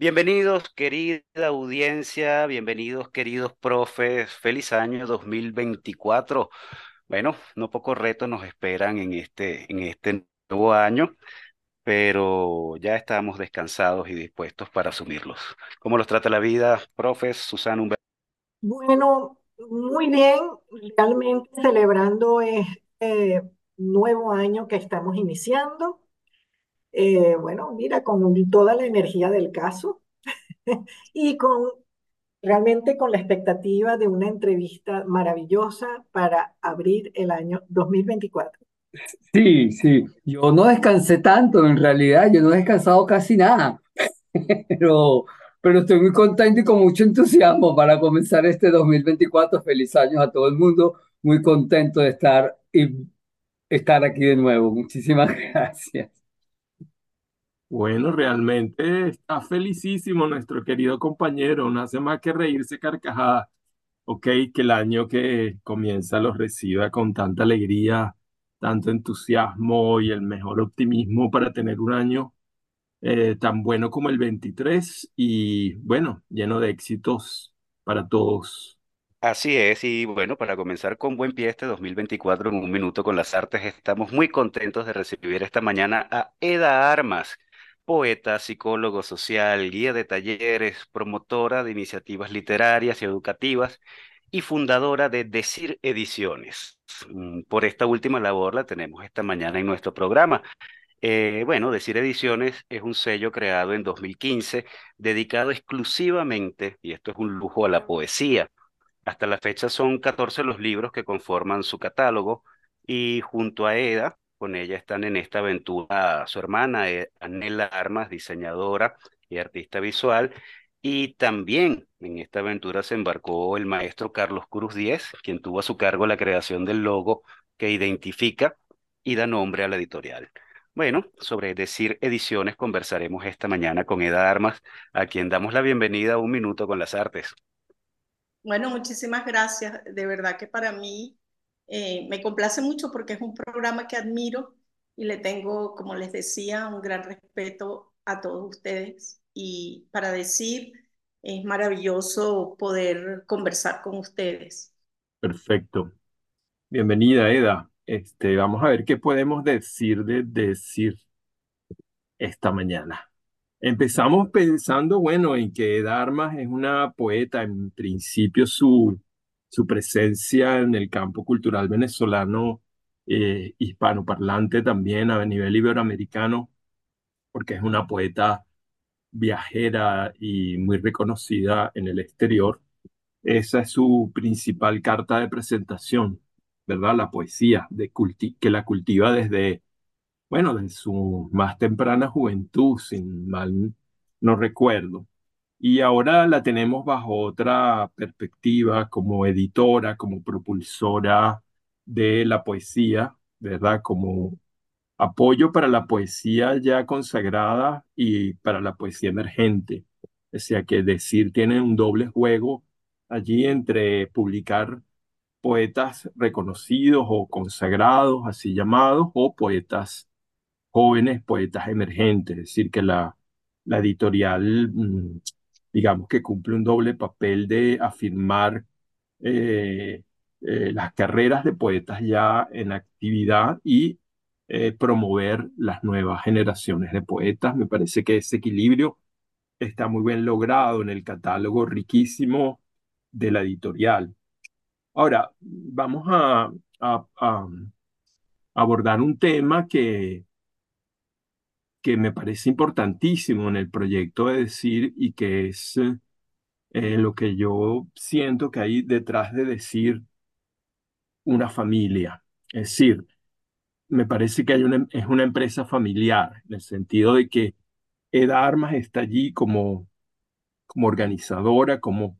Bienvenidos, querida audiencia, bienvenidos, queridos profes. Feliz año 2024. Bueno, no pocos retos nos esperan en este, en este nuevo año, pero ya estamos descansados y dispuestos para asumirlos. ¿Cómo los trata la vida, profes? Susana Humberto. Bueno, muy bien, realmente celebrando este nuevo año que estamos iniciando. Eh, bueno, mira, con toda la energía del caso y con realmente con la expectativa de una entrevista maravillosa para abrir el año 2024. Sí, sí, yo no descansé tanto en realidad, yo no he descansado casi nada, pero, pero estoy muy contento y con mucho entusiasmo para comenzar este 2024. Feliz año a todo el mundo, muy contento de estar y estar aquí de nuevo. Muchísimas gracias. Bueno, realmente está felicísimo nuestro querido compañero, no hace más que reírse carcajada. Ok, que el año que comienza los reciba con tanta alegría, tanto entusiasmo y el mejor optimismo para tener un año eh, tan bueno como el 23 y bueno, lleno de éxitos para todos. Así es, y bueno, para comenzar con buen pie este 2024 en un minuto con las artes, estamos muy contentos de recibir esta mañana a Eda Armas poeta, psicólogo social, guía de talleres, promotora de iniciativas literarias y educativas y fundadora de Decir Ediciones. Mm, por esta última labor la tenemos esta mañana en nuestro programa. Eh, bueno, Decir Ediciones es un sello creado en 2015 dedicado exclusivamente, y esto es un lujo, a la poesía. Hasta la fecha son 14 los libros que conforman su catálogo y junto a EDA, con ella están en esta aventura su hermana, eh, Anela Armas, diseñadora y artista visual. Y también en esta aventura se embarcó el maestro Carlos Cruz Díez, quien tuvo a su cargo la creación del logo que identifica y da nombre a la editorial. Bueno, sobre decir ediciones conversaremos esta mañana con Eda Armas, a quien damos la bienvenida Un Minuto con las Artes. Bueno, muchísimas gracias. De verdad que para mí eh, me complace mucho porque es un programa que admiro y le tengo, como les decía, un gran respeto a todos ustedes. Y para decir, es maravilloso poder conversar con ustedes. Perfecto. Bienvenida, Eda. Este, vamos a ver qué podemos decir de decir esta mañana. Empezamos pensando, bueno, en que Eda Armas es una poeta, en principio su, su presencia en el campo cultural venezolano, eh, hispanoparlante también a nivel iberoamericano, porque es una poeta viajera y muy reconocida en el exterior. Esa es su principal carta de presentación, ¿verdad? La poesía, que la cultiva desde, bueno, desde su más temprana juventud, sin mal no recuerdo. Y ahora la tenemos bajo otra perspectiva como editora, como propulsora de la poesía, ¿verdad? Como apoyo para la poesía ya consagrada y para la poesía emergente. O sea que decir tiene un doble juego allí entre publicar poetas reconocidos o consagrados, así llamados, o poetas jóvenes, poetas emergentes. Es decir, que la, editorial mm, digamos que cumple un doble papel de afirmar eh, eh, las carreras de poetas ya en actividad y eh, promover las nuevas generaciones de poetas. Me parece que ese equilibrio está muy bien logrado en el catálogo riquísimo de la editorial. Ahora, vamos a, abordar un tema que, que me parece importantísimo en el proyecto de decir y que es eh, lo que yo siento que hay detrás de decir una familia. Es decir, me parece que hay una, es una empresa familiar, en el sentido de que Eda Armas está allí como, como organizadora, como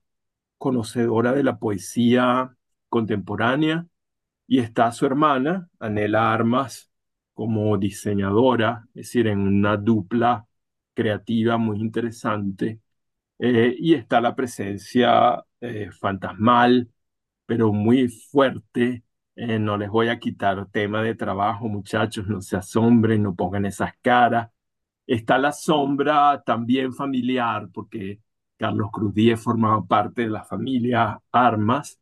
conocedora de la poesía contemporánea, y está su hermana, Anela Armas, como diseñadora, es decir, en una dupla creativa muy interesante. Eh, y está la presencia eh, fantasmal, pero muy fuerte. Eh, no les voy a quitar tema de trabajo, muchachos, no se asombren, no pongan esas caras. Está la sombra también familiar, porque Carlos Cruz Díez formaba parte de la familia Armas.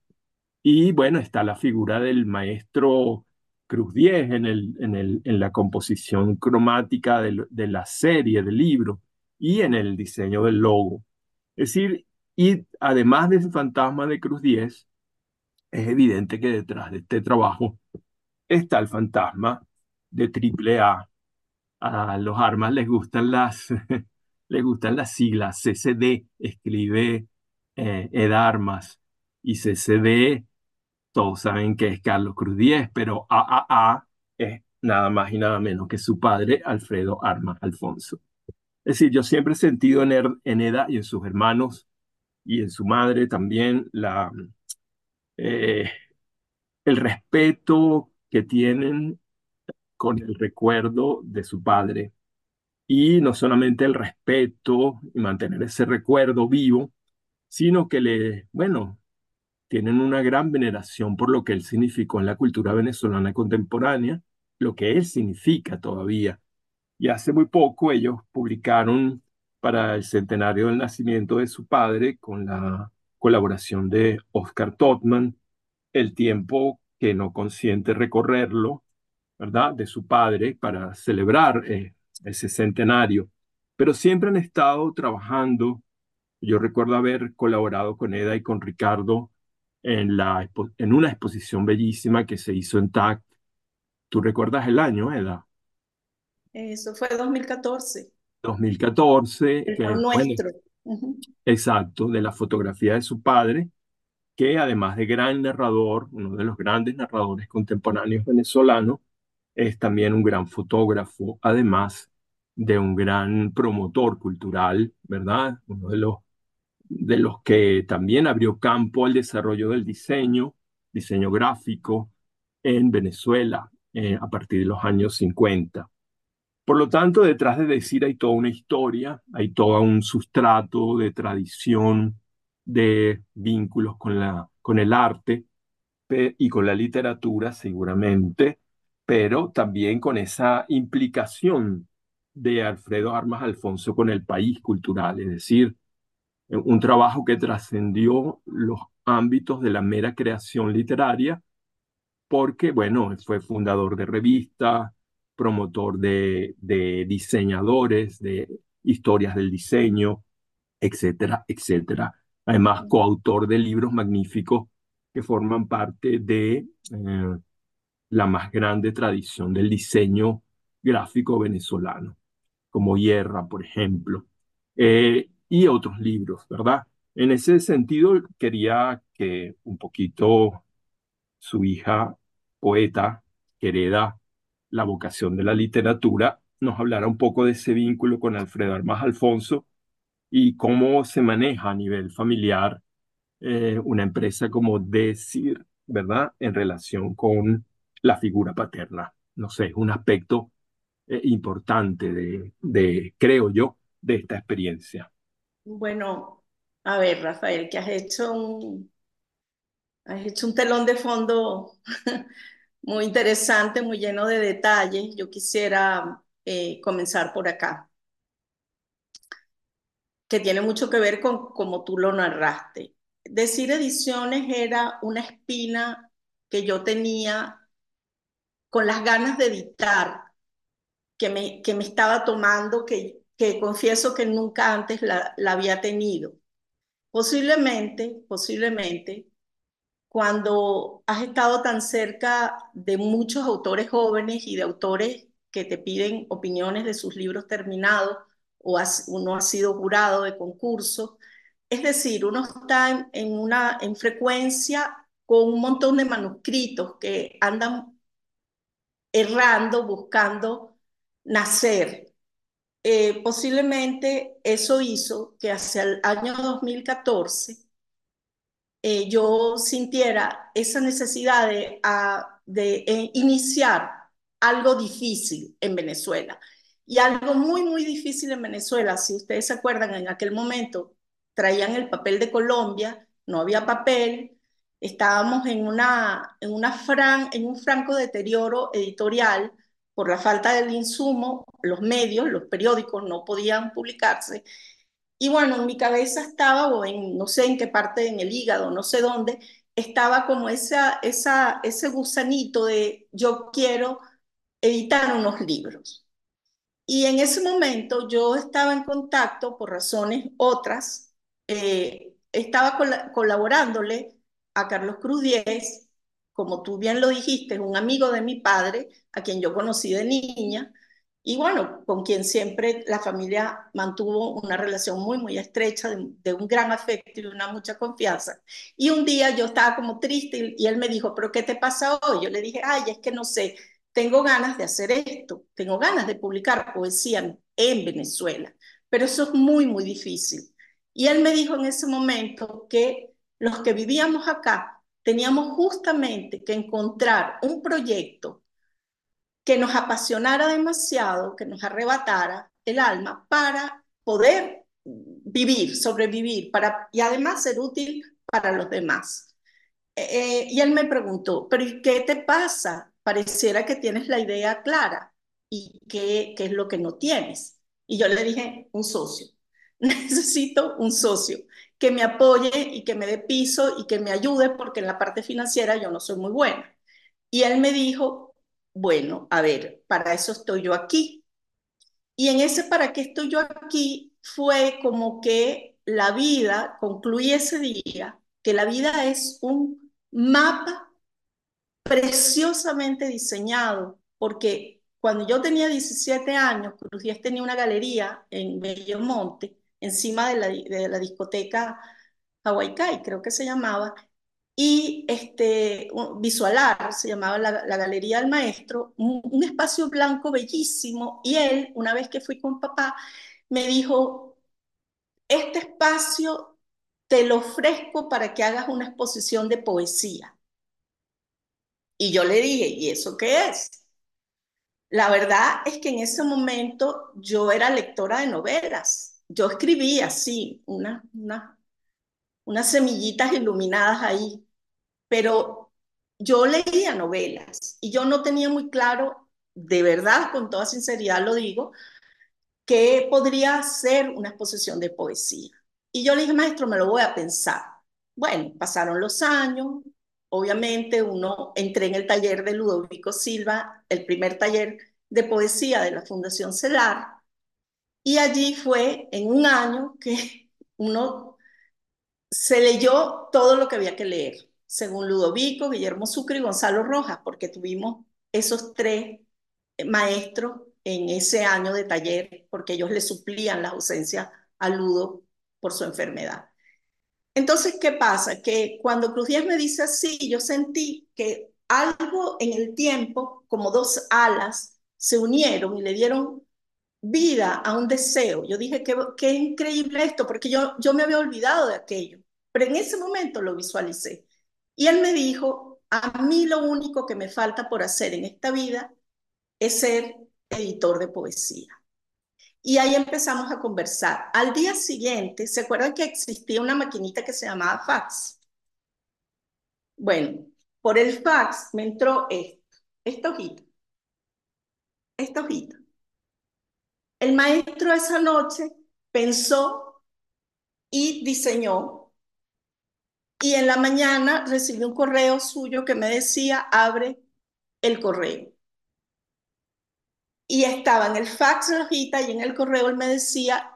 Y bueno, está la figura del maestro Cruz Diez en, el, en, el, en la composición cromática de, de la serie, del libro, y en el diseño del logo. Es decir, y además de ese fantasma de Cruz Diez, es evidente que detrás de este trabajo está el fantasma de triple A. A los armas les gustan las, les gustan las siglas. CCD escribe eh, Ed Armas y CCD, todos saben que es Carlos Cruz Díez, pero AAA es nada más y nada menos que su padre, Alfredo Armas Alfonso. Es decir, yo siempre he sentido en, en Eda y en sus hermanos y en su madre también la, eh, el respeto que tienen con el recuerdo de su padre. Y no solamente el respeto y mantener ese recuerdo vivo, sino que le, bueno, tienen una gran veneración por lo que él significó en la cultura venezolana contemporánea, lo que él significa todavía. Y hace muy poco ellos publicaron para el centenario del nacimiento de su padre, con la colaboración de Oscar Totman, el tiempo que no consiente recorrerlo, ¿verdad?, de su padre para celebrar eh, ese centenario. Pero siempre han estado trabajando. Yo recuerdo haber colaborado con Eda y con Ricardo en, la, en una exposición bellísima que se hizo en TAC. ¿Tú recuerdas el año, Eda? Eso fue 2014. 2014. El que, nuestro. Exacto, de la fotografía de su padre, que además de gran narrador, uno de los grandes narradores contemporáneos venezolanos, es también un gran fotógrafo, además de un gran promotor cultural, ¿verdad? Uno de los, de los que también abrió campo al desarrollo del diseño, diseño gráfico en Venezuela eh, a partir de los años 50. Por lo tanto, detrás de decir hay toda una historia, hay todo un sustrato de tradición, de vínculos con, la, con el arte y con la literatura seguramente, pero también con esa implicación de Alfredo Armas Alfonso con el país cultural, es decir, un trabajo que trascendió los ámbitos de la mera creación literaria, porque, bueno, fue fundador de revistas, promotor de, de diseñadores, de historias del diseño, etcétera, etcétera. Además, coautor de libros magníficos que forman parte de eh, la más grande tradición del diseño gráfico venezolano, como Hierra, por ejemplo, eh, y otros libros, ¿verdad? En ese sentido, quería que un poquito su hija poeta, que hereda la vocación de la literatura, nos hablará un poco de ese vínculo con Alfredo Armas Alfonso y cómo se maneja a nivel familiar eh, una empresa como Decir, ¿verdad? En relación con la figura paterna. No sé, es un aspecto eh, importante de, de, creo yo, de esta experiencia. Bueno, a ver, Rafael, que has hecho un, has hecho un telón de fondo muy interesante, muy lleno de detalles. Yo quisiera eh, comenzar por acá, que tiene mucho que ver con cómo tú lo narraste. Decir ediciones era una espina que yo tenía con las ganas de editar, que me, que me estaba tomando, que, que confieso que nunca antes la, había tenido. Posiblemente, posiblemente, cuando has estado tan cerca de muchos autores jóvenes y de autores que te piden opiniones de sus libros terminados o uno ha sido jurado de concurso. Es decir, uno está en, una, en frecuencia con un montón de manuscritos que andan errando, buscando nacer. Eh, posiblemente eso hizo que hacia el año 2014 eh, yo sintiera esa necesidad de, de eh, iniciar algo difícil en Venezuela. Y algo muy, muy difícil en Venezuela, si ustedes se acuerdan, en aquel momento traían el papel de Colombia, no había papel, estábamos en, una, en, una fran, en un franco deterioro editorial por la falta del insumo, los medios, los periódicos no podían publicarse. Y bueno, en mi cabeza estaba, o en no sé en qué parte, en el hígado, no sé dónde, estaba como esa, esa, ese gusanito de yo quiero editar unos libros. Y en ese momento yo estaba en contacto, por razones otras, eh, estaba colaborándole a Carlos Cruz Diez, como tú bien lo dijiste, un amigo de mi padre, a quien yo conocí de niña, y bueno, con quien siempre la familia mantuvo una relación muy, muy estrecha, de, un gran afecto y una mucha confianza. Y un día yo estaba como triste y, él me dijo, pero ¿qué te pasa hoy? Yo le dije, ay, es que no sé, tengo ganas de hacer esto, tengo ganas de publicar poesía en Venezuela, pero eso es muy, muy difícil. Y él me dijo en ese momento que los que vivíamos acá teníamos justamente que encontrar un proyecto que nos apasionara demasiado, que nos arrebatara el alma para poder vivir, sobrevivir para, y además ser útil para los demás. Eh, eh, y él me preguntó, pero ¿y qué te pasa? Pareciera que tienes la idea clara y qué, qué es lo que no tienes. Y yo le dije, un socio. Necesito un socio que me apoye y que me dé piso y que me ayude porque en la parte financiera yo no soy muy buena. Y él me dijo, bueno, a ver, para eso estoy yo aquí. Y en ese para qué estoy yo aquí fue como que la vida, concluí ese día, que la vida es un mapa preciosamente diseñado, porque cuando yo tenía 17 años, Cruz tenía una galería en Monte, encima de la, de la discoteca Hawaii Kai, creo que se llamaba, y este, Visualar, se llamaba la, Galería del Maestro, un, espacio blanco bellísimo, y él, una vez que fui con papá, me dijo, este espacio te lo ofrezco para que hagas una exposición de poesía. Y yo le dije, ¿y eso qué es? La verdad es que en ese momento yo era lectora de novelas. Yo escribía, sí, una, una, unas semillitas iluminadas ahí, pero yo leía novelas y yo no tenía muy claro, de verdad, con toda sinceridad lo digo, que podría ser una exposición de poesía. Y yo le dije, maestro, me lo voy a pensar. Bueno, pasaron los años, obviamente uno entré en el taller de Ludovico Silva, el primer taller de poesía de la Fundación CELAR, y allí fue en un año que uno se leyó todo lo que había que leer según Ludovico, Guillermo Sucre y Gonzalo Rojas, porque tuvimos esos tres maestros en ese año de taller, porque ellos le suplían la ausencia a Ludo por su enfermedad. Entonces, ¿qué pasa? Que cuando Cruz Díaz me dice así, yo sentí que algo en el tiempo, como dos alas, se unieron y le dieron vida a un deseo. Yo dije, qué, qué increíble esto, porque yo, yo me había olvidado de aquello, pero en ese momento lo visualicé. Y él me dijo, a mí lo único que me falta por hacer en esta vida es ser editor de poesía. Y ahí empezamos a conversar. Al día siguiente, ¿se acuerdan que existía una maquinita que se llamaba fax? Bueno, por el fax me entró esto, esta hojita, esta hojita. El maestro esa noche pensó y diseñó y en la mañana recibí un correo suyo que me decía, abre el correo. Y estaba en el fax rojita y en el correo él me decía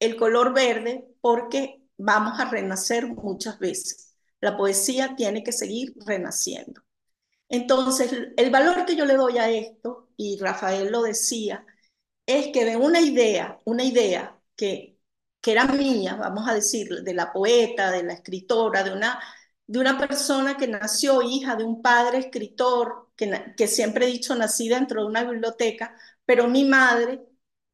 el color verde porque vamos a renacer muchas veces. la poesía tiene que seguir renaciendo. Entonces, el valor que yo le doy a esto, y Rafael lo decía, es que de una idea, una idea que, que era mía, vamos a decir, de la poeta, de la escritora, de una, de una persona que nació hija de un padre escritor, que, que siempre he dicho nací dentro de una biblioteca, pero mi madre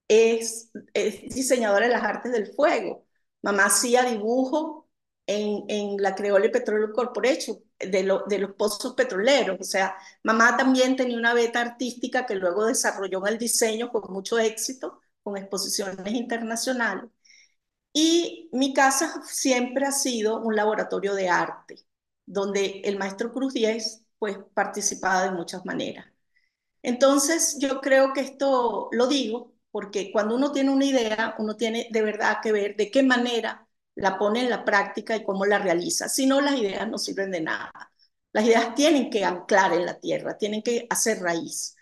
es, es diseñadora de las artes del fuego. Mamá hacía dibujo en, en la Creole Petroleum Corporation, de, lo, de los pozos petroleros. O sea, mamá también tenía una beta artística que luego desarrolló en el diseño con mucho éxito, con exposiciones internacionales. Y mi casa siempre ha sido un laboratorio de arte, donde el maestro Cruz Diez pues participaba de muchas maneras. Entonces, yo creo que esto lo digo porque cuando uno tiene una idea, uno tiene de verdad que ver de qué manera la pone en la práctica y cómo la realiza. Si no, las ideas no sirven de nada. Las ideas tienen que anclar en la tierra, tienen que hacer raíz.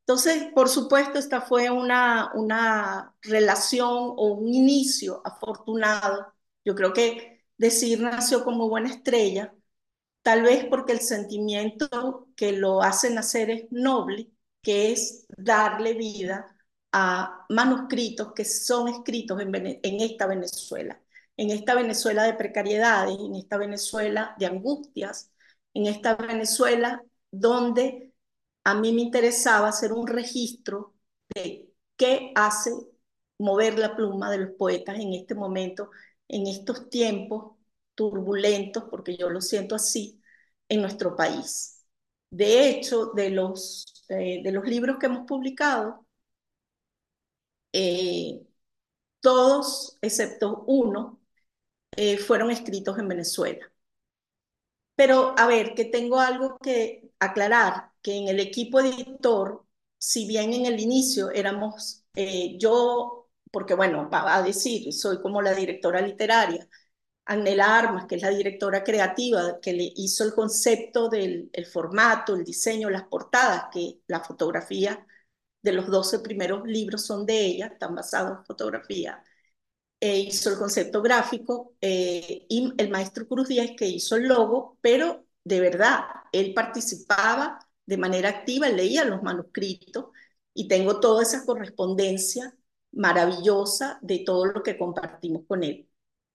Entonces, por supuesto, esta fue una, una relación o un inicio afortunado. Yo creo que decir nació como buena estrella, tal vez porque el sentimiento que lo hace nacer es noble, que es darle vida a manuscritos que son escritos en, en esta Venezuela en esta Venezuela de precariedades, en esta Venezuela de angustias, en esta Venezuela donde a mí me interesaba hacer un registro de qué hace mover la pluma de los poetas en este momento, en estos tiempos turbulentos, porque yo lo siento así, en nuestro país. De hecho, de los, eh, de los libros que hemos publicado, eh, todos, excepto uno, eh, fueron escritos en Venezuela. Pero, a ver, que tengo algo que aclarar, que en el equipo editor, si bien en el inicio éramos eh, yo, porque bueno, a decir, soy como la directora literaria, Anela Armas, que es la directora creativa, que le hizo el concepto del el formato, el diseño, las portadas, que la fotografía de los 12 primeros libros son de ella, están basados en fotografía e hizo el concepto gráfico, eh, y el maestro Cruz Díaz que hizo el logo, pero de verdad, él participaba de manera activa, leía los manuscritos y tengo toda esa correspondencia maravillosa de todo lo que compartimos con él.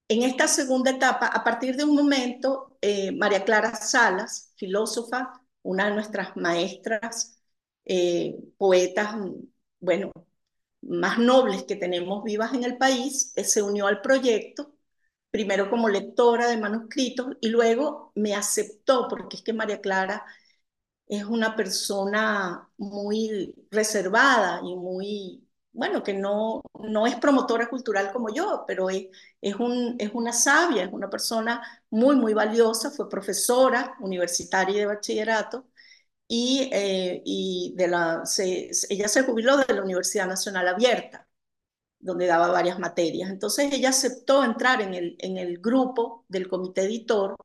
En esta segunda etapa, a partir de un momento, eh, María Clara Salas, filósofa, una de nuestras maestras, eh, poetas, bueno, más nobles que tenemos vivas en el país, eh, se unió al proyecto, primero como lectora de manuscritos y luego me aceptó, porque es que María Clara es una persona muy reservada y muy, bueno, que no, no es promotora cultural como yo, pero es, es, un, es una sabia, es una persona muy, muy valiosa, fue profesora universitaria de bachillerato y, eh, y de la, ella se jubiló de la Universidad Nacional Abierta, donde daba varias materias. Entonces ella aceptó entrar en el, en el grupo del comité editor,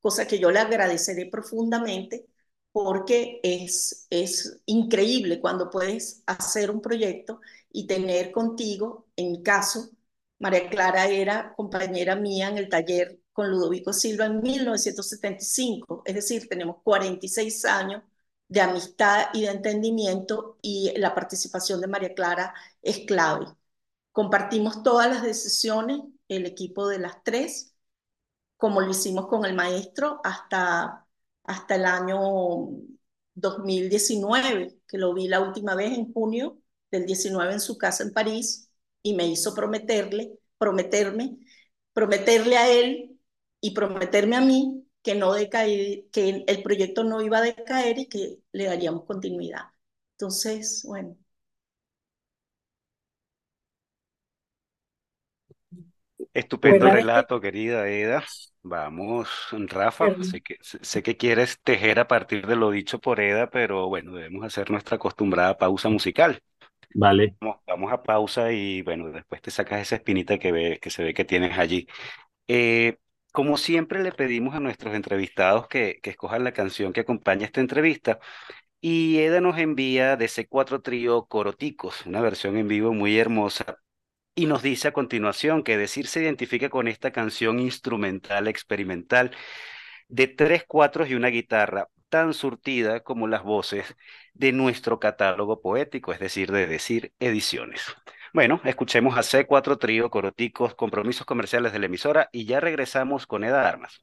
cosa que yo le agradeceré profundamente porque es, es increíble cuando puedes hacer un proyecto y tener contigo, en mi caso, María Clara era compañera mía en el taller con Ludovico Silva en 1975, es decir, tenemos 46 años de amistad y de entendimiento y la participación de María Clara es clave. Compartimos todas las decisiones, el equipo de las tres, como lo hicimos con el maestro hasta, hasta el año 2019, que lo vi la última vez en junio del 19 en su casa en París y me hizo prometerle, prometerme, prometerle a él y prometerme a mí que, no decae, que el proyecto no iba a decaer y que le daríamos continuidad. Entonces, bueno. Estupendo relato, querida Eda. Vamos, Rafa, sé que, sé que quieres tejer a partir de lo dicho por Eda, pero bueno, debemos hacer nuestra acostumbrada pausa musical. Vale. Vamos, vamos a pausa y bueno, después te sacas esa espinita que, ve, que se ve que tienes allí. Eh, como siempre le pedimos a nuestros entrevistados que, que escojan la canción que acompaña esta entrevista. Y Eda nos envía de ese cuatro trío Coroticos, una versión en vivo muy hermosa. Y nos dice a continuación que decir se identifica con esta canción instrumental experimental de tres cuatros y una guitarra tan surtida como las voces de nuestro catálogo poético, es decir, de decir ediciones. Bueno, escuchemos a C4 Trío, Coroticos, compromisos comerciales de la emisora y ya regresamos con Eda Armas.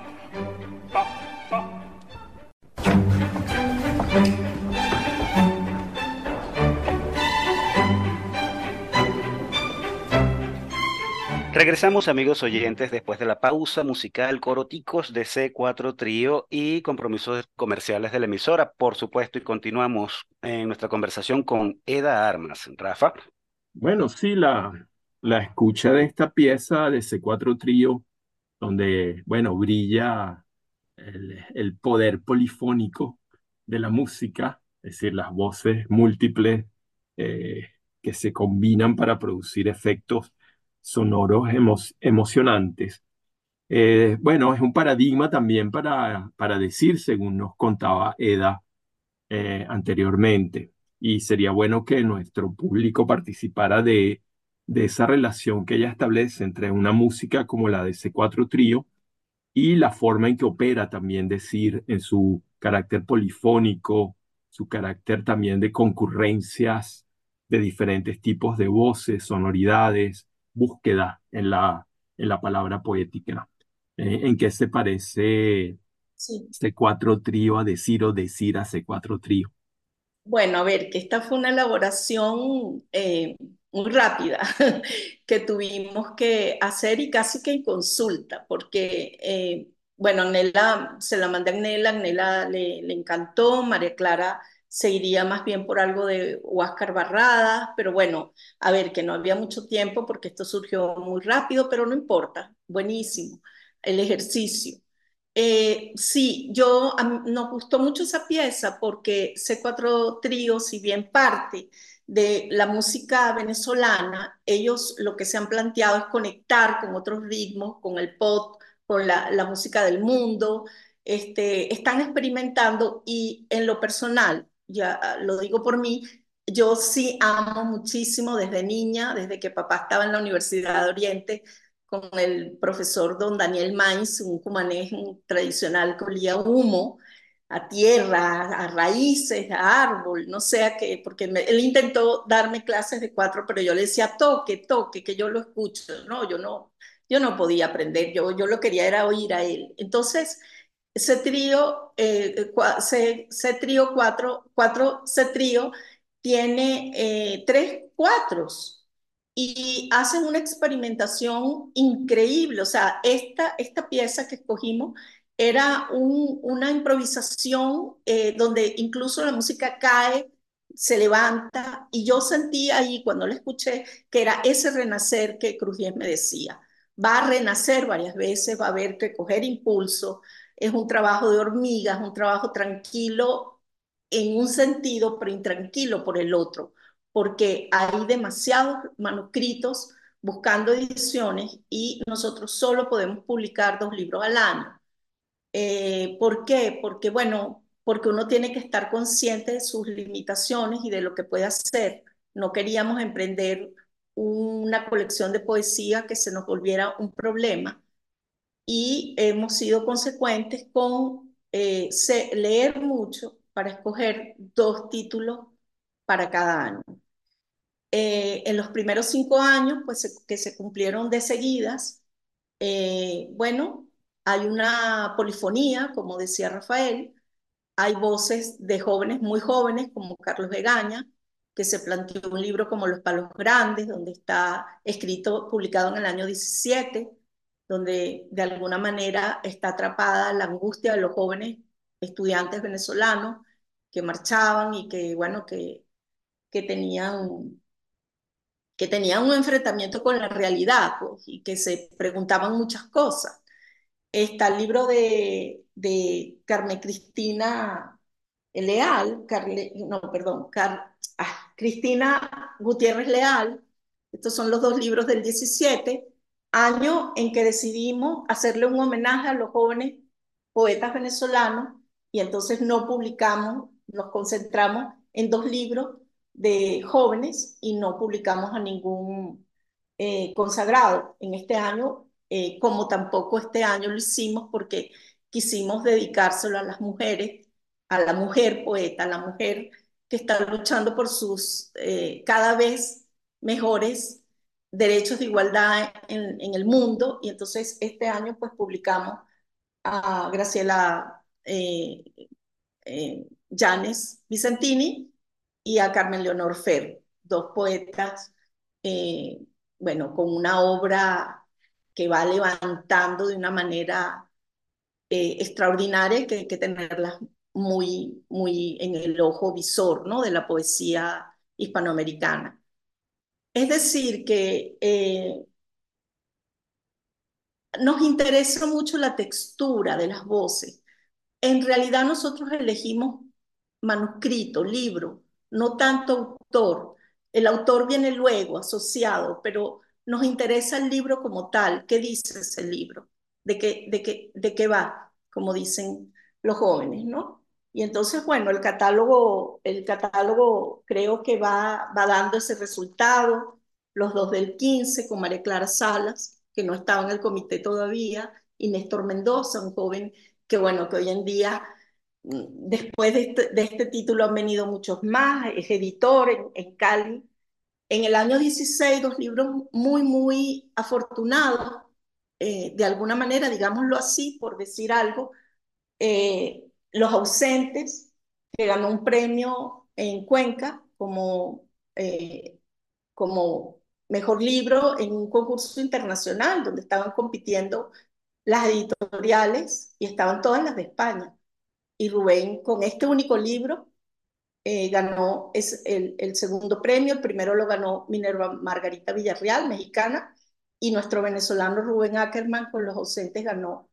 Regresamos amigos oyentes después de la pausa musical Coroticos de C4 Trío y compromisos comerciales de la emisora, por supuesto, y continuamos en nuestra conversación con Eda Armas. Rafa. Bueno, sí, la, la escucha de esta pieza de C4 Trío, donde, bueno, brilla el, el poder polifónico de la música, es decir, las voces múltiples eh, que se combinan para producir efectos sonoros emocionantes. Eh, bueno, es un paradigma también para, para decir, según nos contaba Eda eh, anteriormente, y sería bueno que nuestro público participara de, de esa relación que ella establece entre una música como la de C4 Trío y la forma en que opera también decir en su carácter polifónico, su carácter también de concurrencias de diferentes tipos de voces, sonoridades, búsqueda en la, en la palabra poética. Eh, ¿En qué se parece C4 trío a decir o decir a C4 trío? Bueno, a ver, que esta fue una elaboración eh, muy rápida que tuvimos que hacer y casi que en consulta, porque, eh, bueno, Nela, se la mandé a Nela, Nela le, le encantó, María Clara se iría más bien por algo de Huáscar Barradas, pero bueno, a ver, que no había mucho tiempo porque esto surgió muy rápido, pero no importa, buenísimo, el ejercicio. Eh, sí, yo nos gustó mucho esa pieza porque C4 Trío, si bien parte de la música venezolana, ellos lo que se han planteado es conectar con otros ritmos, con el pop, con la, la música del mundo, este, están experimentando y en lo personal, ya ah, lo digo por mí, yo sí amo muchísimo desde niña, desde que papá estaba en la Universidad de Oriente con el profesor don Daniel Mainz, un cumanés tradicional que olía humo, a tierra, a raíces, a árbol, no sé a qué, porque él intentó darme clases de cuatro, pero yo le decía toque, toque, que yo lo escucho, no, yo no, yo no podía aprender, yo, yo lo quería era oír a él. Entonces, ese trío, eh, ese, trío cuatro, cuatro, ese trío tiene eh, tres cuatros y hacen una experimentación increíble. O sea, esta, esta pieza que escogimos era una improvisación eh, donde incluso la música cae, se levanta, y yo sentí ahí cuando la escuché que era ese renacer que Cruz me decía. Va a renacer varias veces, va a haber que coger impulso, es un trabajo de hormigas, un trabajo tranquilo en un sentido, pero intranquilo por el otro, porque hay demasiados manuscritos buscando ediciones y nosotros solo podemos publicar dos libros al año. Eh, ¿Por qué? Porque, bueno, porque uno tiene que estar consciente de sus limitaciones y de lo que puede hacer. No queríamos emprender una colección de poesía que se nos volviera un problema y hemos sido consecuentes con eh, leer mucho para escoger dos títulos para cada año. Eh, en los primeros cinco años, pues que se cumplieron de seguidas, eh, bueno, hay una polifonía, como decía Rafael, hay voces de jóvenes muy jóvenes, como Carlos Vegaña, que se planteó un libro como Los Palos Grandes, donde está escrito, publicado en el año 17, donde de alguna manera está atrapada la angustia de los jóvenes estudiantes venezolanos que marchaban y que, bueno, que, que tenían que tenían un enfrentamiento con la realidad pues, y que se preguntaban muchas cosas. Está el libro de, de Carmen Cristina Leal, no, perdón, ah, Cristina Gutiérrez Leal, estos son los dos libros del 17, año en que decidimos hacerle un homenaje a los jóvenes poetas venezolanos y entonces no publicamos, nos concentramos en dos libros de jóvenes y no publicamos a ningún eh, consagrado en este año, eh, como tampoco este año lo hicimos porque quisimos dedicárselo a las mujeres, a la mujer poeta, a la mujer que está luchando por sus eh, cada vez mejores derechos de igualdad en, el mundo y entonces este año pues publicamos a Graciela eh, eh, Vicentini y a Carmen Leonor Fer, dos poetas, eh, bueno, con una obra que va levantando de una manera eh, extraordinaria que hay que tenerlas muy, muy en el ojo visor, ¿no? De la poesía hispanoamericana. Es decir, que eh, nos interesa mucho la textura de las voces. En realidad nosotros elegimos manuscrito, libro, no tanto autor. El autor viene luego, asociado, pero nos interesa el libro como tal. ¿Qué dice ese libro? ¿De qué, va? Como dicen los jóvenes, ¿no? Y entonces, bueno, el catálogo, el catálogo creo que va, va dando ese resultado. Los dos del 15 con María Clara Salas, que no estaba en el comité todavía, y Néstor Mendoza, un joven que, bueno, que hoy en día, mm, después de este, de este título han venido muchos más, es editor en, en Cali. En el año 16, dos libros muy, muy afortunados, eh, de alguna manera, digámoslo así, por decir algo, eh, Los ausentes, que ganó un premio en Cuenca como, eh, como mejor libro en un concurso internacional donde estaban compitiendo las editoriales y estaban todas las de España. Y Rubén, con este único libro, eh, ganó es el, el, segundo premio. El primero lo ganó Minerva Margarita Villarreal, mexicana, y nuestro venezolano Rubén Ackerman con Los ausentes ganó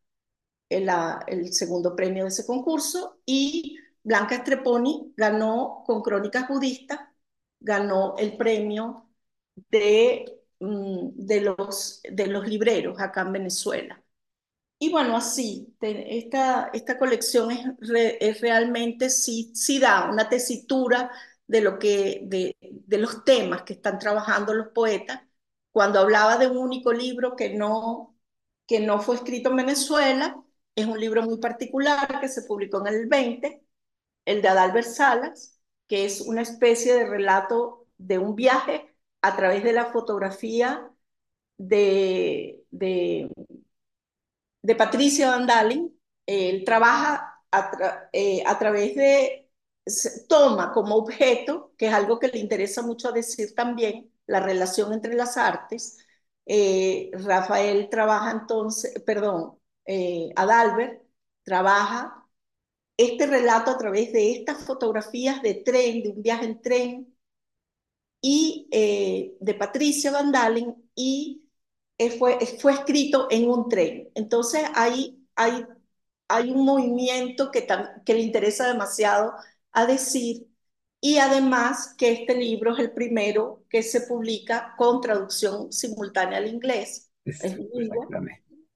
el, el segundo premio de ese concurso. Y Blanca Estreponi ganó con Crónicas Budistas, ganó el premio de, mm, de, los, de los libreros acá en Venezuela. Y bueno, así, esta, esta colección es, es realmente, sí, sí, da una tesitura de, lo que, de, de los temas que están trabajando los poetas. Cuando hablaba de un único libro que no, que no fue escrito en Venezuela, es un libro muy particular que se publicó en el 20, el de Adalbert Salas, que es una especie de relato de un viaje a través de la fotografía de, de, de Patricia Van Dalen. Él trabaja a, eh, través de, toma como objeto, que es algo que le interesa mucho decir también, la relación entre las artes. Eh, Rafael trabaja entonces, perdón, eh, Adalbert trabaja este relato a través de estas fotografías de tren, de un viaje en tren, y eh, de Patricia Van Dalen y fue, fue escrito en un tren. Entonces hay, hay, hay un movimiento que, que le interesa demasiado a decir y además que este libro es el primero que se publica con traducción simultánea al inglés. Es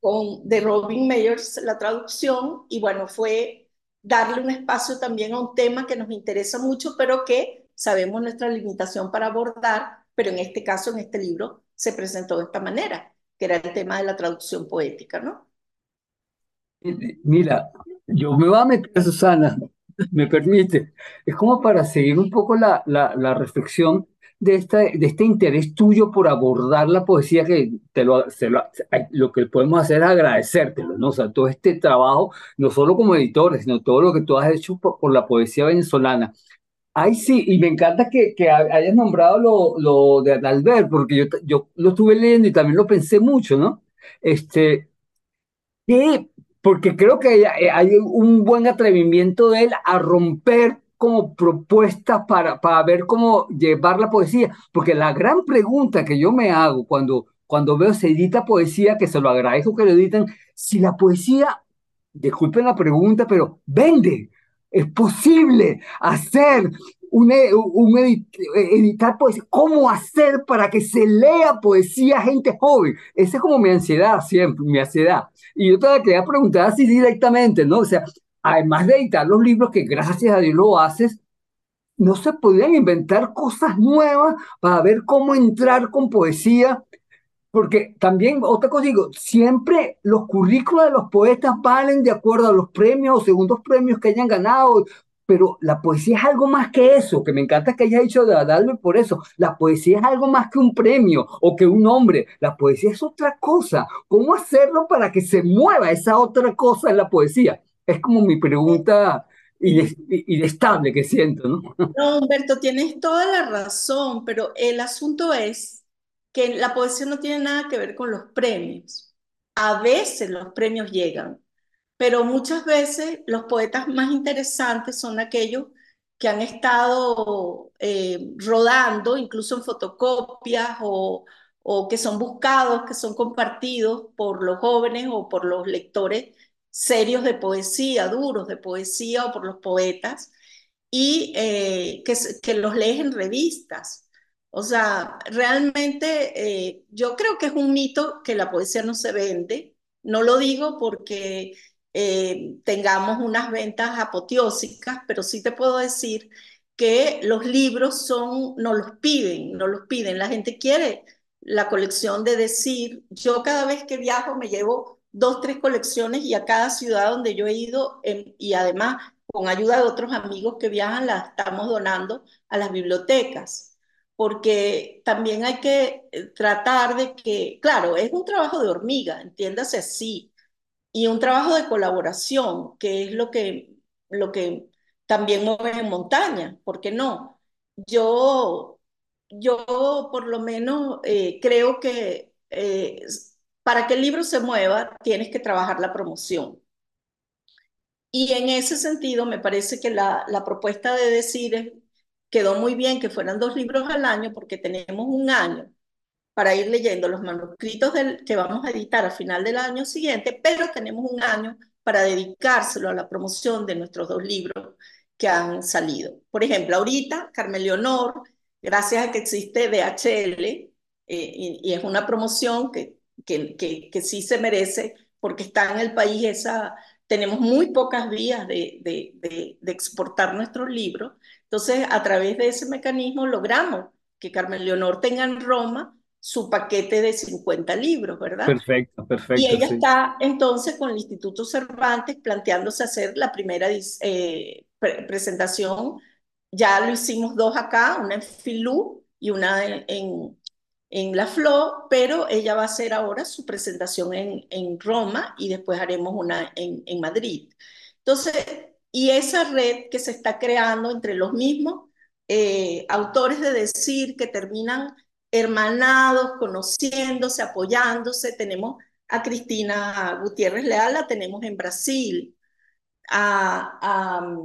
con, de Robin Meyers la traducción y bueno, fue darle un espacio también a un tema que nos interesa mucho, pero que sabemos nuestra limitación para abordar, pero en este caso, en este libro, se presentó de esta manera, que era el tema de la traducción poética, ¿no? Mira, yo me voy a meter, Susana, me permite, es como para seguir un poco la, la, la reflexión de, esta, de este interés tuyo por abordar la poesía que te lo, lo, lo, que podemos hacer es agradecértelo, ¿no? O sea, todo este trabajo, no solo como editores, sino todo lo que tú has hecho por, por la poesía venezolana. Ay, sí, y me encanta que, que hayas nombrado lo, lo de Adalbert, porque yo, yo lo estuve leyendo y también lo pensé mucho, ¿no? Este, que, porque creo que hay, hay un buen atrevimiento de él a romper como propuestas para, para ver cómo llevar la poesía, porque la gran pregunta que yo me hago cuando, cuando veo se edita poesía, que se lo agradezco que lo editen, si la poesía, disculpen la pregunta, pero vende, es posible hacer un, un editar poesía. ¿Cómo hacer para que se lea poesía a gente joven? Esa es como mi ansiedad siempre, mi ansiedad. Y yo te quería preguntar así directamente, ¿no? O sea, además de editar los libros que gracias a Dios lo haces, ¿no se podrían inventar cosas nuevas para ver cómo entrar con poesía porque también, otra cosa digo, siempre los currículos de los poetas valen de acuerdo a los premios o segundos premios que hayan ganado, pero la poesía es algo más que eso, que me encanta que haya dicho de Adalbert por eso. La poesía es algo más que un premio o que un hombre. La poesía es otra cosa. ¿Cómo hacerlo para que se mueva esa otra cosa en la poesía? Es como mi pregunta inestable que siento, ¿no? No, Humberto, tienes toda la razón, pero el asunto es que la poesía no tiene nada que ver con los premios. A veces los premios llegan, pero muchas veces los poetas más interesantes son aquellos que han estado eh, rodando, incluso en fotocopias o, o que son buscados, que son compartidos por los jóvenes o por los lectores serios de poesía, duros de poesía o por los poetas, y eh, que, los lees en revistas. O sea, realmente eh, yo creo que es un mito que la poesía no se vende. No lo digo porque eh, tengamos unas ventas apoteósicas, pero sí te puedo decir que los libros son, no los piden, no los piden. La gente quiere la colección de decir, yo cada vez que viajo me llevo dos, tres colecciones y a cada ciudad donde yo he ido, y además con ayuda de otros amigos que viajan, las estamos donando a las bibliotecas, porque también hay que eh, tratar de que, claro, es un trabajo de hormiga, entiéndase así, y un trabajo de colaboración, que es lo que, lo que también mueve en montaña, ¿por qué no? Yo, yo por lo menos eh, creo que eh, para que el libro se mueva, tienes que trabajar la promoción. Y en ese sentido, me parece que la, propuesta de decir quedó muy bien que fueran dos libros al año porque tenemos un año para ir leyendo los manuscritos que vamos a editar a final del año siguiente, pero tenemos un año para dedicárselo a la promoción de nuestros dos libros que han salido. Por ejemplo, ahorita Carmen Leonor, gracias a que existe DHL, eh, y, es una promoción que que, que, sí se merece, porque está en el país esa, tenemos muy pocas vías de, de, de, exportar nuestros libros. Entonces, a través de ese mecanismo logramos que Carmen Leonor tenga en Roma su paquete de 50 libros, ¿verdad? Perfecto, perfecto. Y ella está entonces con el Instituto Cervantes planteándose hacer la primera eh, presentación. Ya lo hicimos dos acá, una en Filú y una en, en La Flor, pero ella va a hacer ahora su presentación en, en Roma y después haremos una en, en, Madrid. Entonces, y esa red que se está creando entre los mismos eh, autores de decir que terminan hermanados, conociéndose, apoyándose. Tenemos a Cristina Gutiérrez Leal, la tenemos en Brasil, a, a,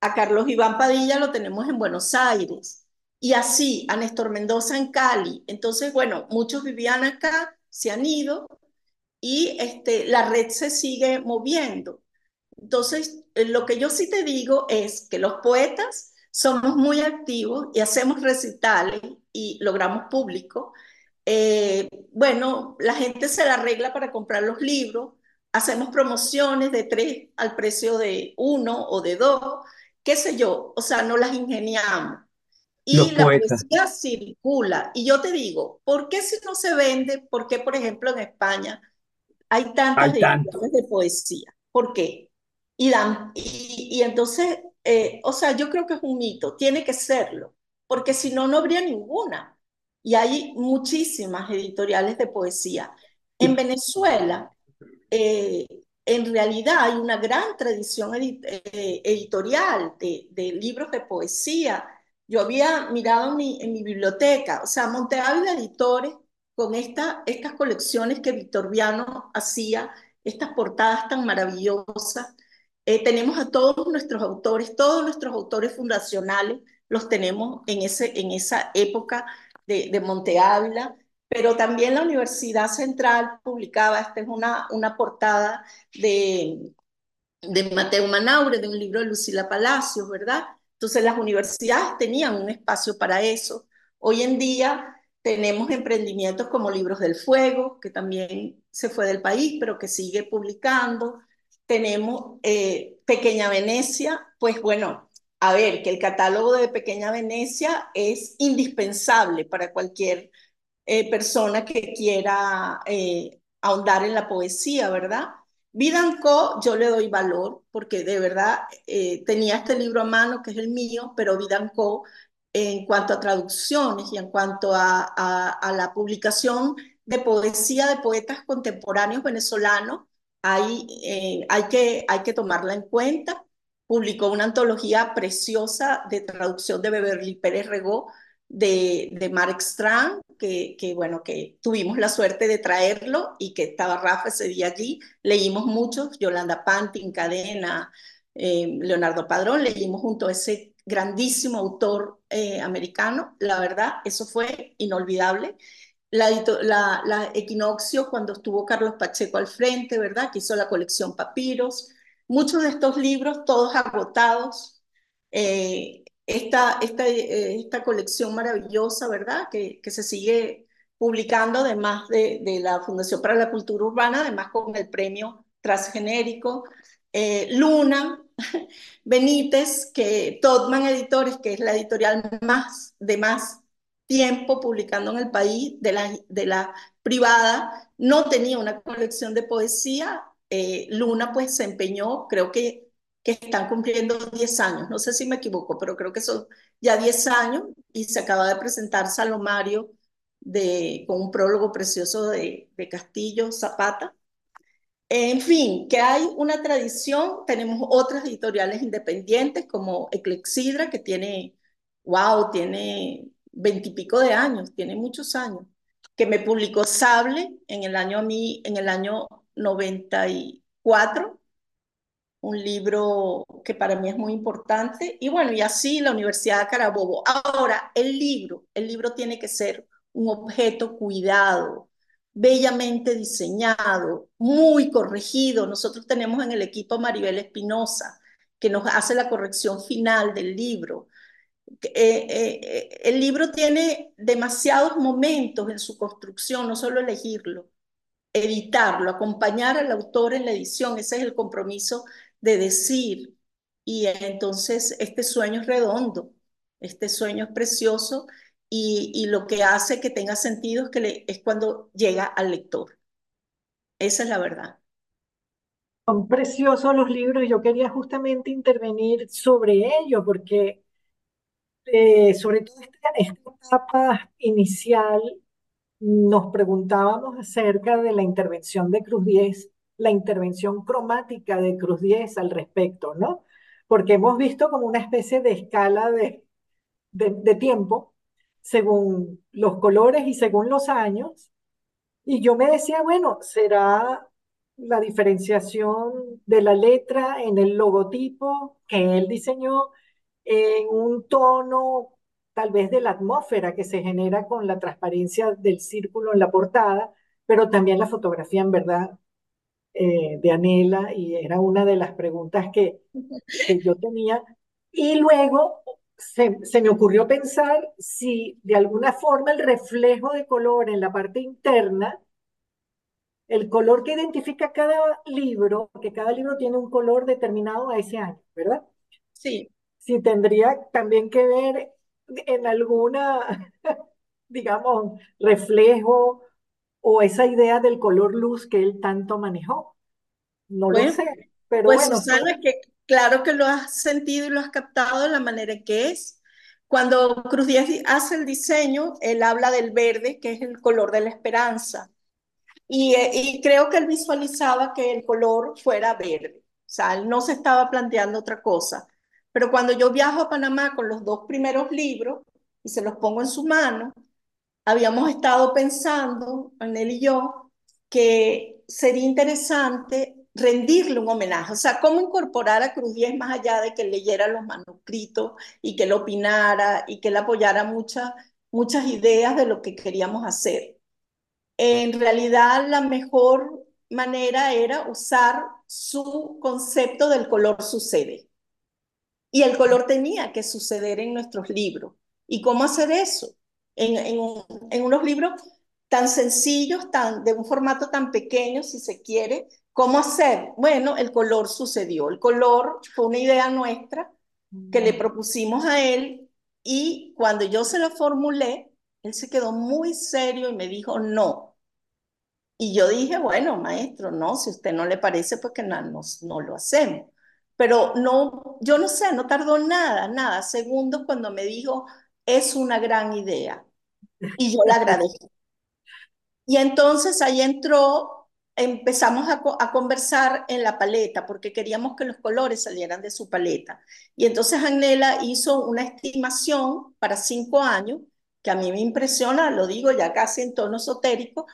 a Carlos Iván Padilla lo tenemos en Buenos Aires y así a Néstor Mendoza en Cali. Entonces, bueno, muchos vivían acá, se han ido y este, la red se sigue moviendo. Entonces, eh, lo que yo sí te digo es que los poetas somos muy activos y hacemos recitales y logramos público. Eh, bueno, la gente se la arregla para comprar los libros, hacemos promociones de tres al precio de uno o de dos, qué sé yo, o sea, no las ingeniamos y la poesía circula. Y yo te digo, ¿por qué si no se vende? ¿Por qué, por ejemplo, en España hay tantas ediciones de poesía? ¿Por qué? Y, dan, y, entonces, eh, o sea, yo creo que es un mito, tiene que serlo, porque si no, no habría ninguna. Y hay muchísimas editoriales de poesía. En Venezuela, eh, en realidad hay una gran tradición eh, editorial de, de libros de poesía yo había mirado en mi, biblioteca, o sea, Monte Editores, con esta, estas colecciones que Víctor Viano hacía, estas portadas tan maravillosas. Eh, tenemos a todos nuestros autores, todos nuestros autores fundacionales los tenemos en, ese, en esa época de, de Monte pero también la Universidad Central publicaba, esta es una, una portada de, de Mateo Manaure, de un libro de Lucila Palacios, ¿verdad? Entonces las universidades tenían un espacio para eso. Hoy en día tenemos emprendimientos como Libros del Fuego, que también se fue del país, pero que sigue publicando. Tenemos eh, Pequeña Venecia, pues bueno, a ver, que el catálogo de Pequeña Venecia es indispensable para cualquier eh, persona que quiera eh, ahondar en la poesía, ¿verdad? Vidanco yo le doy valor porque de verdad eh, tenía este libro a mano que es el mío, pero Vidanco en cuanto a traducciones y en cuanto a, a, la publicación de poesía de poetas contemporáneos venezolanos, hay, eh, hay, que, hay que tomarla en cuenta. Publicó una antología preciosa de traducción de Beverly Pérez Regó de, de Mark Strand, que, bueno, que tuvimos la suerte de traerlo y que estaba Rafa ese día allí. Leímos muchos, Yolanda Pantin, Cadena, eh, Leonardo Padrón, leímos junto a ese grandísimo autor eh, americano. La verdad, eso fue inolvidable. La, la, la, Equinoccio, cuando estuvo Carlos Pacheco al frente, ¿verdad? Que hizo la colección Papiros. Muchos de estos libros, todos agotados. Eh, esta, esta, eh, esta colección maravillosa, ¿verdad? Que, que se sigue publicando, además de, de, la Fundación para la Cultura Urbana, además con el premio transgenérico. Eh, Luna, Benítez, que Todman Editores, que es la editorial más de más tiempo publicando en el país de la, de la privada, no tenía una colección de poesía. Eh, Luna pues se empeñó, creo que que están cumpliendo 10 años, no sé si me equivoco, pero creo que son ya 10 años y se acaba de presentar Salomario de, con un prólogo precioso de, Castillo Zapata. En fin, que hay una tradición, tenemos otras editoriales independientes como Eclexidra, que tiene, wow, tiene veintipico de años, tiene muchos años, que me publicó Sable en el año, a en el año 94 un libro que para mí es muy importante. Y bueno, y así la Universidad de Carabobo. Ahora, el libro, el libro tiene que ser un objeto cuidado, bellamente diseñado, muy corregido. Nosotros tenemos en el equipo Maribel Espinosa, que nos hace la corrección final del libro. Eh, eh, eh, el libro tiene demasiados momentos en su construcción, no solo elegirlo, editarlo, acompañar al autor en la edición, ese es el compromiso de decir, y entonces este sueño es redondo, este sueño es precioso y, lo que hace que tenga sentido es, que es cuando llega al lector. Esa es la verdad. Son preciosos los libros y yo quería justamente intervenir sobre ello porque eh, sobre todo esta, esta etapa inicial nos preguntábamos acerca de la intervención de Cruz Diez la intervención cromática de Cruz 10 al respecto, ¿no? Porque hemos visto como una especie de escala de, de, tiempo según los colores y según los años. Y yo me decía, bueno, será la diferenciación de la letra en el logotipo que él diseñó en un tono tal vez de la atmósfera que se genera con la transparencia del círculo en la portada, pero también la fotografía en verdad eh, de Anela y era una de las preguntas que, yo tenía. Y luego se, se, me ocurrió pensar si de alguna forma el reflejo de color en la parte interna, el color que identifica cada libro, que cada libro tiene un color determinado a ese año, ¿verdad? Sí. Si tendría también que ver en alguna, digamos, reflejo o esa idea del color luz que él tanto manejó. No lo sé, pero pues bueno. Susana, que claro que lo has sentido y lo has captado de la manera que es. Cuando Cruz Díaz hace el diseño, él habla del verde, que es el color de la esperanza. Y, eh, y, creo que él visualizaba que el color fuera verde. O sea, él no se estaba planteando otra cosa. Pero cuando yo viajo a Panamá con los dos primeros libros y se los pongo en su mano, habíamos estado pensando, él y yo, que sería interesante rendirle un homenaje, o sea, cómo incorporar a Cruz Diez más allá de que leyera los manuscritos y que lo opinara y que él apoyara muchas, muchas ideas de lo que queríamos hacer. En realidad, la mejor manera era usar su concepto del color sucede. Y el color tenía que suceder en nuestros libros. ¿Y cómo hacer eso? En, unos libros tan sencillos, tan, de un formato tan pequeño, si se quiere. ¿Cómo hacer? Bueno, el color sucedió. El color fue una idea nuestra que le propusimos a él y cuando yo se la formulé, él se quedó muy serio y me dijo, no, Y yo dije, bueno, maestro, no, si a usted no le parece, pues que no, no, no lo hacemos. Pero no, yo no sé, no tardó nada, nada, segundos cuando me dijo, es una gran idea. Y yo le agradecí. Y entonces ahí entró, empezamos a, conversar en la paleta, porque queríamos que los colores salieran de su paleta. Y entonces Anela hizo una estimación para cinco años, que a mí me impresiona, lo digo ya casi en tono esotérico,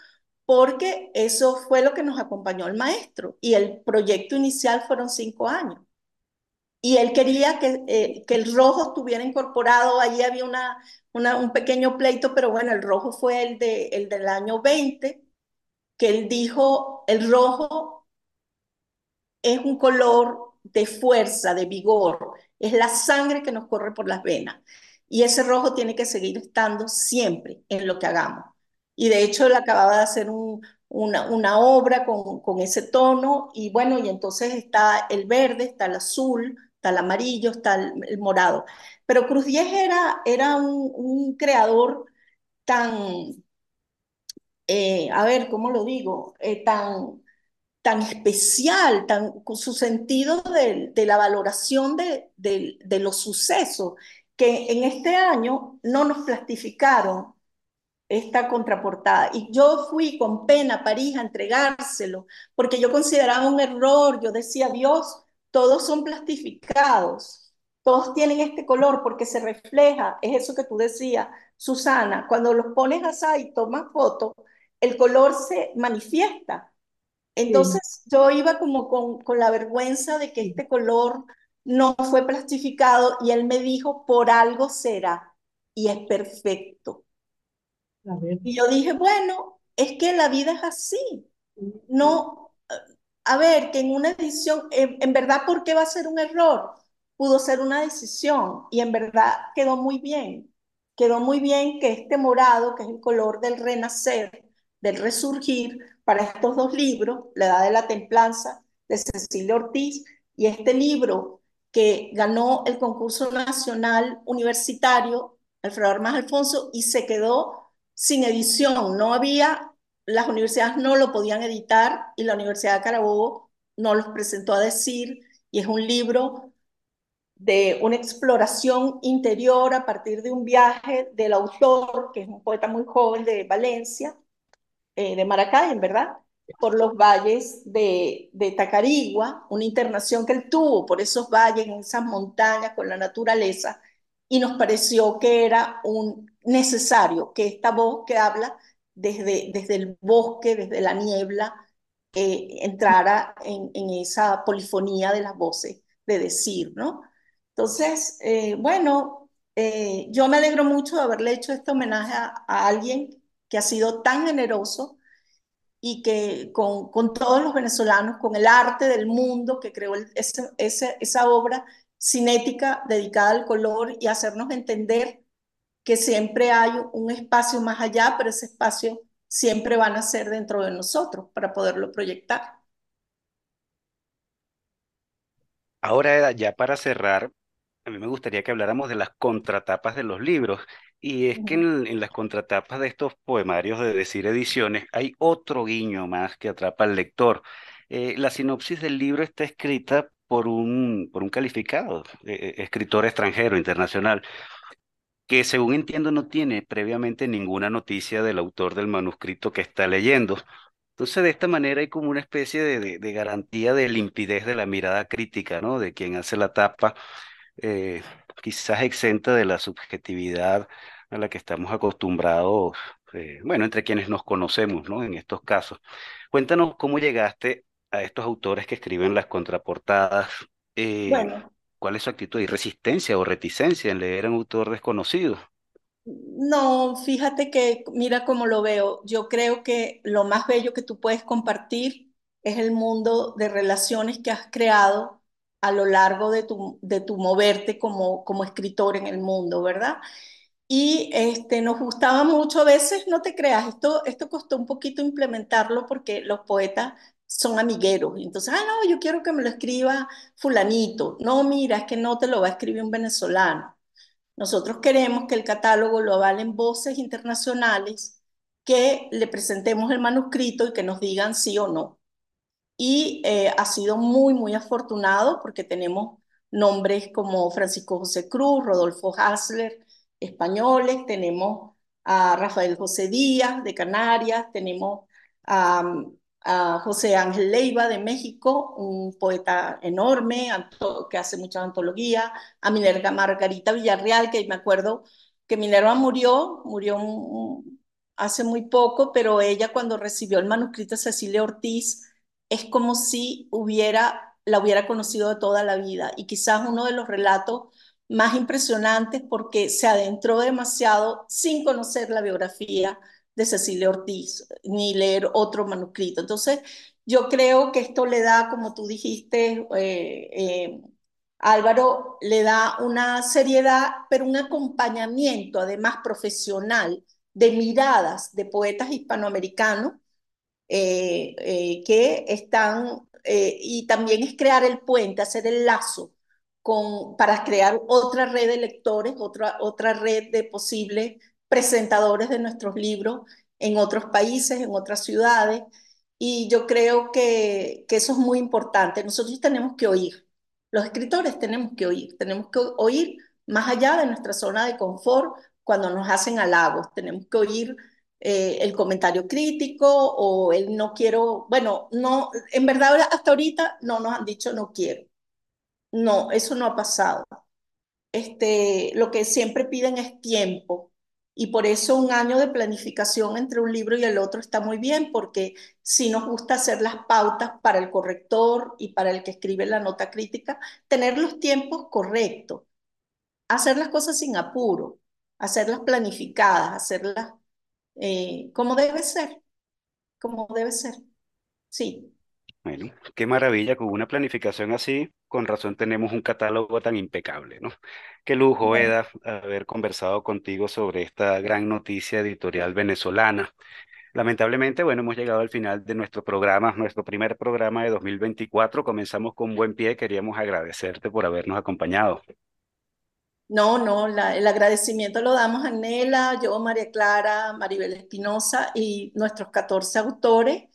porque eso fue lo que nos acompañó el maestro. Y el proyecto inicial fueron cinco años. Y él quería que, eh, que el rojo estuviera incorporado, allí había una, un pequeño pleito, pero bueno, el rojo fue el, de, el del año 20, que él dijo, el rojo es un color de fuerza, de vigor, es la sangre que nos corre por las venas. Y ese rojo tiene que seguir estando siempre en lo que hagamos. Y de hecho él acababa de hacer un, una, una, obra con, con ese tono y bueno, y entonces está el verde, está el azul, está el amarillo, está el, el morado. Pero Cruz Diez era, era un, creador tan, eh, a ver, ¿cómo lo digo? Eh, tan, tan especial, tan, con su sentido de, de la valoración de, de, de, los sucesos, que en este año no nos plastificaron esta contraportada. Y yo fui con pena a París a entregárselo, porque yo consideraba un error, yo decía, Dios, todos son plastificados, todos tienen este color porque se refleja, es eso que tú decías, Susana, cuando los pones así y tomas fotos, el color se manifiesta. Entonces sí. yo iba como con, con, la vergüenza de que este color no fue plastificado y él me dijo, por algo será y es perfecto. Y yo dije, bueno, es que la vida es así. No, a ver, que en una decisión, en, en, verdad, ¿por qué va a ser un error? Pudo ser una decisión y en verdad quedó muy bien. Quedó muy bien que este morado, que es el color del renacer, del resurgir, para estos dos libros, La Edad de la Templanza de Cecilia Ortiz y este libro que ganó el concurso nacional universitario, Alfredo Armas Alfonso, y se quedó sin edición. No había las universidades no lo podían editar y la Universidad de Carabobo no los presentó a decir, y es un libro de una exploración interior a partir de un viaje del autor, que es un poeta muy joven de Valencia, eh, de Maracay, en verdad, por los valles de, de Tacarigua, una internación que él tuvo por esos valles, en esas montañas, con la naturaleza, y nos pareció que era un necesario que esta voz que habla desde, desde el bosque, desde la niebla, eh, entrara en, esa polifonía de las voces de decir, ¿no? Entonces, eh, bueno, eh, yo me alegro mucho de haberle hecho este homenaje a, alguien que ha sido tan generoso y que con, con todos los venezolanos, con el arte del mundo que creó el, ese, esa obra cinética dedicada al color y hacernos entender que siempre hay un espacio más allá, pero ese espacio siempre van a ser dentro de nosotros para poderlo proyectar. Ahora, ya para cerrar, a mí me gustaría que habláramos de las contratapas de los libros. Y es que en, en, las contratapas de estos poemarios de Decir Ediciones hay otro guiño más que atrapa al lector. Eh, la sinopsis del libro está escrita por un, por un calificado eh, escritor extranjero, internacional, que según entiendo no tiene previamente ninguna noticia del autor del manuscrito que está leyendo. Entonces, de esta manera hay como una especie de, de, de garantía de limpidez de la mirada crítica, ¿no? De quien hace la tapa, eh, quizás exenta de la subjetividad a la que estamos acostumbrados, eh, bueno, entre quienes nos conocemos, ¿no? En estos casos. Cuéntanos cómo llegaste a estos autores que escriben las contraportadas. Eh, bueno, ¿Cuál es su actitud? ¿Hay resistencia o reticencia en leer a un autor desconocido? No, fíjate que, mira cómo lo veo. Yo creo que lo más bello que tú puedes compartir es el mundo de relaciones que has creado a lo largo de tu, de tu moverte como, como escritor en el mundo, ¿verdad? Y este, nos gustaba mucho, a veces, no te creas, esto, esto costó un poquito implementarlo porque los poetas son amigueros. Entonces, ah, no, yo quiero que me lo escriba fulanito. No, mira, es que no te lo va a escribir un venezolano. Nosotros queremos que el catálogo lo avalen voces internacionales que le presentemos el manuscrito y que nos digan sí o no. Y eh, ha sido muy, muy afortunado porque tenemos nombres como Francisco José Cruz, Rodolfo Hasler, españoles, tenemos a Rafael José Díaz de Canarias, tenemos a, José Ángel Leiva de México, un poeta enorme que hace muchas antologías, a Minerva Margarita Villarreal, que me acuerdo que Minerva murió, murió hace muy poco, pero ella cuando recibió el manuscrito de Cecilia Ortiz, es como si hubiera, la hubiera conocido de toda la vida. Y quizás uno de los relatos más impresionantes porque se adentró demasiado sin conocer la biografía de Cecilia Ortiz, ni leer otro manuscrito. Entonces, yo creo que esto le da, como tú dijiste, eh, eh, Álvaro, le da una seriedad, pero un acompañamiento además profesional de miradas de poetas hispanoamericanos eh, que están, y también es crear el puente, hacer el lazo con, para crear otra red de lectores, otra, otra red de posibles presentadores de nuestros libros en otros países, en otras ciudades. Y yo creo que, eso es muy importante. Nosotros tenemos que oír, los escritores tenemos que oír, tenemos que oír más allá de nuestra zona de confort cuando nos hacen halagos, tenemos que oír eh, el comentario crítico o el no quiero, bueno, no, en verdad hasta ahorita no nos han dicho no quiero. No, eso no ha pasado. Este, lo que siempre piden es tiempo y por eso un año de planificación entre un libro y el otro está muy bien, porque si nos gusta hacer las pautas para el corrector y para el que escribe la nota crítica, tener los tiempos correctos, hacer las cosas sin apuro, hacerlas planificadas, hacerlas eh, como debe ser, como debe ser. Sí. Bueno, qué maravilla, con una planificación así, con razón tenemos un catálogo tan impecable, ¿no? Qué lujo, Eda, haber conversado contigo sobre esta gran noticia editorial venezolana. Lamentablemente, bueno, hemos llegado al final de nuestro programa, nuestro primer programa de 2024. Comenzamos con buen pie. Queríamos agradecerte por habernos acompañado. No, no, el agradecimiento lo damos a Nela, yo, María Clara, Maribel Espinosa y nuestros 14 autores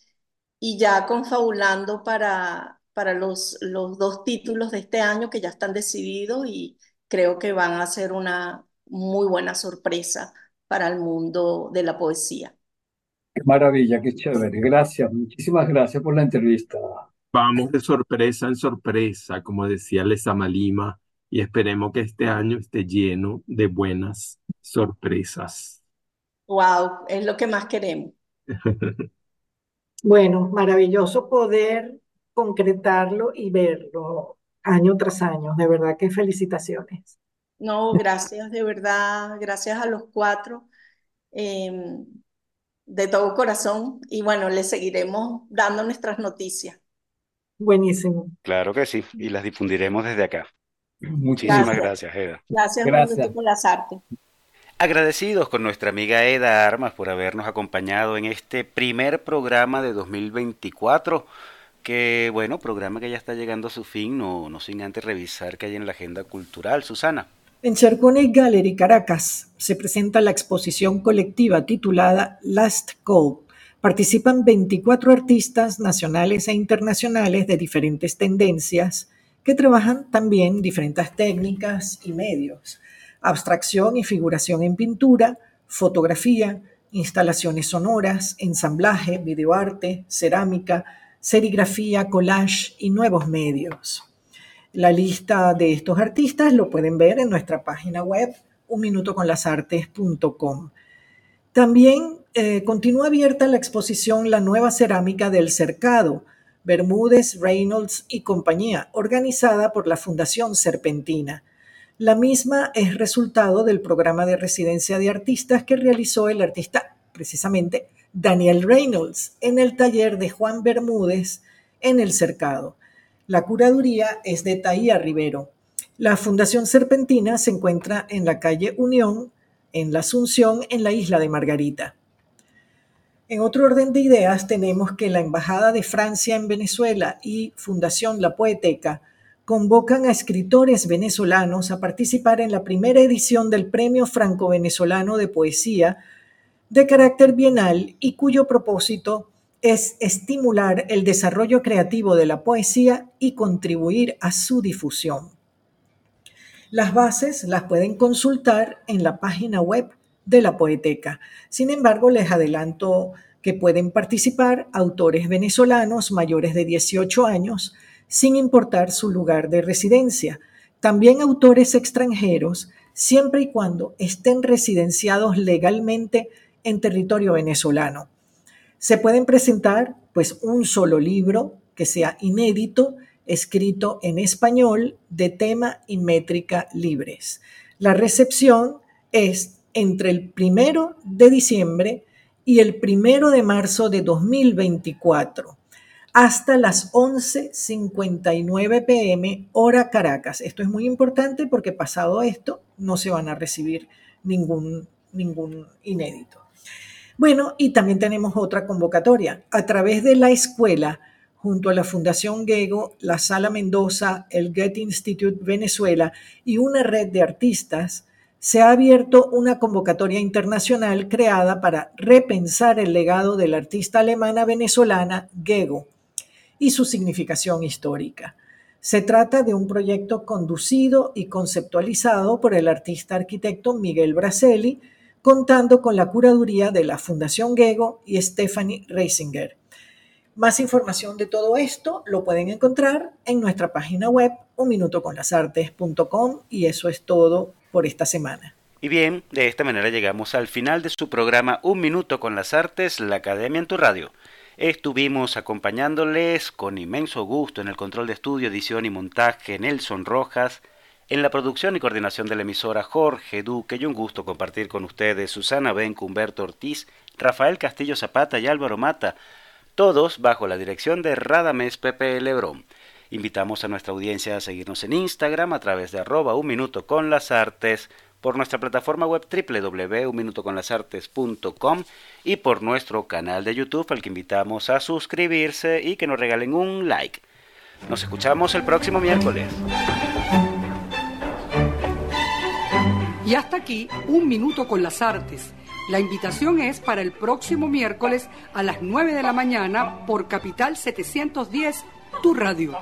y ya confabulando para, para los, los dos títulos de este año que ya están decididos y creo que van a ser una muy buena sorpresa para el mundo de la poesía. Qué maravilla, qué chévere. Gracias, muchísimas gracias por la entrevista. Vamos de sorpresa en sorpresa, como decía Lezama Lima, y esperemos que este año esté lleno de buenas sorpresas. Wow, es lo que más queremos. Bueno, maravilloso poder concretarlo y verlo año tras año. De verdad que felicitaciones. No, gracias, de verdad, gracias a los cuatro, em, de todo corazón. Y bueno, les seguiremos dando nuestras noticias. Buenísimo. Claro que sí, y las difundiremos desde acá. Muchísimas gracias, Eda. Gracias, gracias. por las artes. Agradecidos con nuestra amiga Eda Armas por habernos acompañado en este primer programa de 2024, que bueno, programa que ya está llegando a su fin, no, no sin antes revisar qué hay en la agenda cultural. Susana. En Chercone Gallery, Caracas, se presenta la exposición colectiva titulada Last Call. Participan 24 artistas nacionales e internacionales de diferentes tendencias que trabajan también diferentes técnicas y medios abstracción y figuración en pintura, fotografía, instalaciones sonoras, ensamblaje, videoarte, cerámica, serigrafía, collage y nuevos medios. La lista de estos artistas lo pueden ver en nuestra página web unminutoconlasartes.com. También eh, continúa abierta la exposición La nueva cerámica del Cercado, Bermúdez, Reynolds y compañía, organizada por la Fundación Serpentina. La misma es resultado del programa de residencia de artistas que realizó el artista, precisamente, Daniel Reynolds, en el taller de Juan Bermúdez en El Cercado. La curaduría es de Taía Rivero. La Fundación Serpentina se encuentra en la calle Unión, en la Asunción, en la isla de Margarita. En otro orden de ideas tenemos que la Embajada de Francia en Venezuela y Fundación La Poeteca convocan a escritores venezolanos a participar en la primera edición del Premio Franco-Venezolano de Poesía de carácter bienal y cuyo propósito es estimular el desarrollo creativo de la poesía y contribuir a su difusión. Las bases las pueden consultar en la página web de la Poeteca. Sin embargo, les adelanto que pueden participar autores venezolanos mayores de 18 años, sin importar su lugar de residencia. También autores extranjeros, siempre y cuando estén residenciados legalmente en territorio venezolano. Se pueden presentar pues un solo libro que sea inédito, escrito en español, de tema y métrica libres. La recepción es entre el primero de diciembre y el primero de marzo de 2024 hasta las 11.59 pm hora Caracas. Esto es muy importante porque pasado esto no se van a recibir ningún, ningún inédito. Bueno, y también tenemos otra convocatoria. A través de la escuela, junto a la Fundación Gego, la Sala Mendoza, el Goethe Institute Venezuela y una red de artistas, se ha abierto una convocatoria internacional creada para repensar el legado de la artista alemana venezolana Gego y su significación histórica. Se trata de un proyecto conducido y conceptualizado por el artista arquitecto Miguel Braselli, contando con la curaduría de la Fundación Gego y Stephanie Reisinger. Más información de todo esto lo pueden encontrar en nuestra página web unminutoconlasartes.com y eso es todo por esta semana. Y bien, de esta manera llegamos al final de su programa Un Minuto con las Artes, la Academia en tu Radio. Estuvimos acompañándoles con inmenso gusto en el control de estudio, edición y montaje Nelson Rojas, en la producción y coordinación de la emisora Jorge Duque y un gusto compartir con ustedes Susana Benco, Humberto Ortiz, Rafael Castillo Zapata y Álvaro Mata, todos bajo la dirección de Radames Pepe Lebrón. Invitamos a nuestra audiencia a seguirnos en Instagram a través de arroba un minuto con las artes, por nuestra plataforma web www.unminutoconlasartes.com y por nuestro canal de YouTube al que invitamos a suscribirse y que nos regalen un like. Nos escuchamos el próximo miércoles. Y hasta aquí, un minuto con las artes. La invitación es para el próximo miércoles a las 9 de la mañana por Capital 710, tu radio.